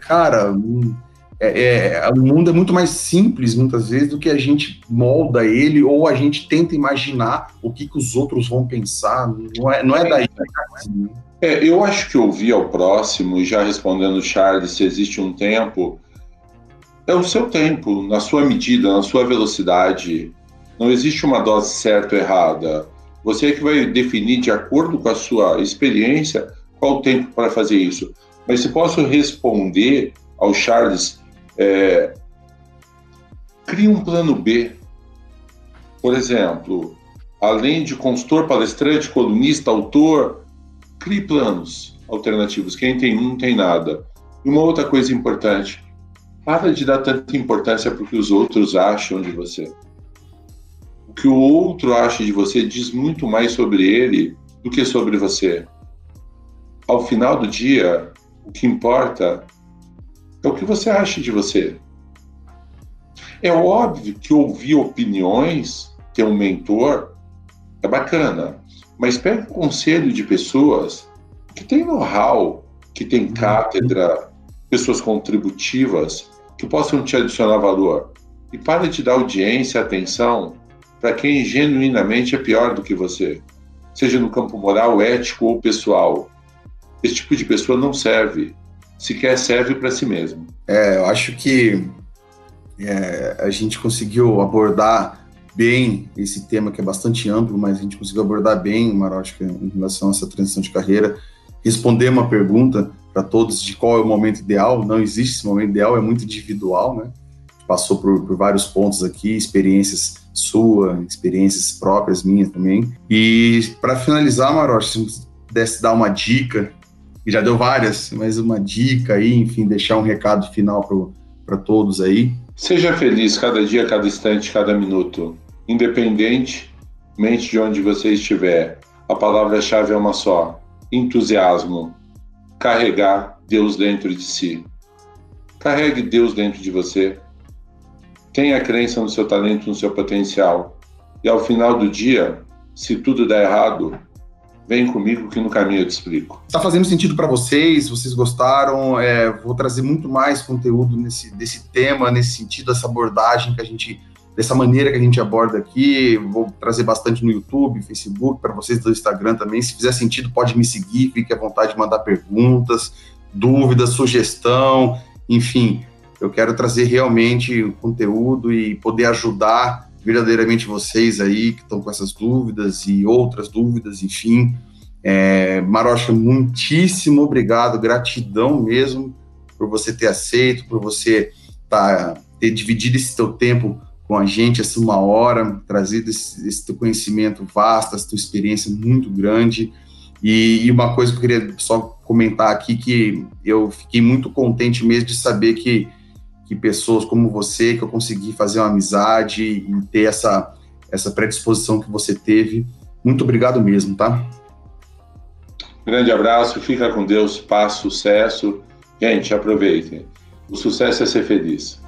Cara, hum, é, é, o mundo é muito mais simples, muitas vezes, do que a gente molda ele ou a gente tenta imaginar o que, que os outros vão pensar. Não é, não é daí. Né? É, eu acho que ouvir ao próximo, já respondendo Charles, se existe um tempo, é o seu tempo, na sua medida, na sua velocidade. Não existe uma dose certa ou errada. Você é que vai definir, de acordo com a sua experiência, qual o tempo para fazer isso. Mas se posso responder ao Charles é, crie um plano B. Por exemplo, além de consultor, palestrante, colunista, autor, crie planos alternativos. Quem tem um, tem nada. E uma outra coisa importante, para de dar tanta importância para o que os outros acham de você. O que o outro acha de você diz muito mais sobre ele do que sobre você. Ao final do dia, o que importa é o que você acha de você. É óbvio que ouvir opiniões, ter um mentor, é bacana, mas pegue conselho de pessoas que têm know-how, que têm uhum. cátedra, pessoas contributivas, que possam te adicionar valor. E pare de dar audiência, atenção para quem genuinamente é pior do que você, seja no campo moral, ético ou pessoal. Esse tipo de pessoa não serve sequer serve para si mesmo. É, eu acho que é, a gente conseguiu abordar bem esse tema que é bastante amplo, mas a gente conseguiu abordar bem, Marótica, em relação a essa transição de carreira, responder uma pergunta para todos de qual é o momento ideal. Não existe esse momento ideal, é muito individual, né? Passou por, por vários pontos aqui, experiências sua, experiências próprias minhas também. E para finalizar, Marocha, se pudesse dar uma dica e já deu várias, mas uma dica aí, enfim, deixar um recado final para todos aí. Seja feliz cada dia, cada instante, cada minuto, independentemente de onde você estiver. A palavra-chave é uma só: entusiasmo. Carregar Deus dentro de si. Carregue Deus dentro de você. Tenha crença no seu talento, no seu potencial. E ao final do dia, se tudo der errado, Vem comigo que no caminho eu te explico. Está fazendo sentido para vocês? Vocês gostaram? É, vou trazer muito mais conteúdo nesse desse tema, nesse sentido, essa abordagem que a gente, dessa maneira que a gente aborda aqui. Vou trazer bastante no YouTube, Facebook, para vocês do Instagram também. Se fizer sentido, pode me seguir, fique à vontade de mandar perguntas, dúvidas, sugestão, enfim. Eu quero trazer realmente conteúdo e poder ajudar verdadeiramente vocês aí que estão com essas dúvidas e outras dúvidas, enfim. É, Marocha, muitíssimo obrigado, gratidão mesmo por você ter aceito, por você tá, ter dividido esse teu tempo com a gente, essa uma hora, trazido esse, esse teu conhecimento vasto, essa tua experiência muito grande. E, e, uma coisa que eu queria só comentar aqui, que eu fiquei muito contente mesmo de saber que que pessoas como você, que eu consegui fazer uma amizade e ter essa, essa predisposição que você teve. Muito obrigado mesmo, tá? Grande abraço, fica com Deus, paz, sucesso. Gente, aproveitem. O sucesso é ser feliz.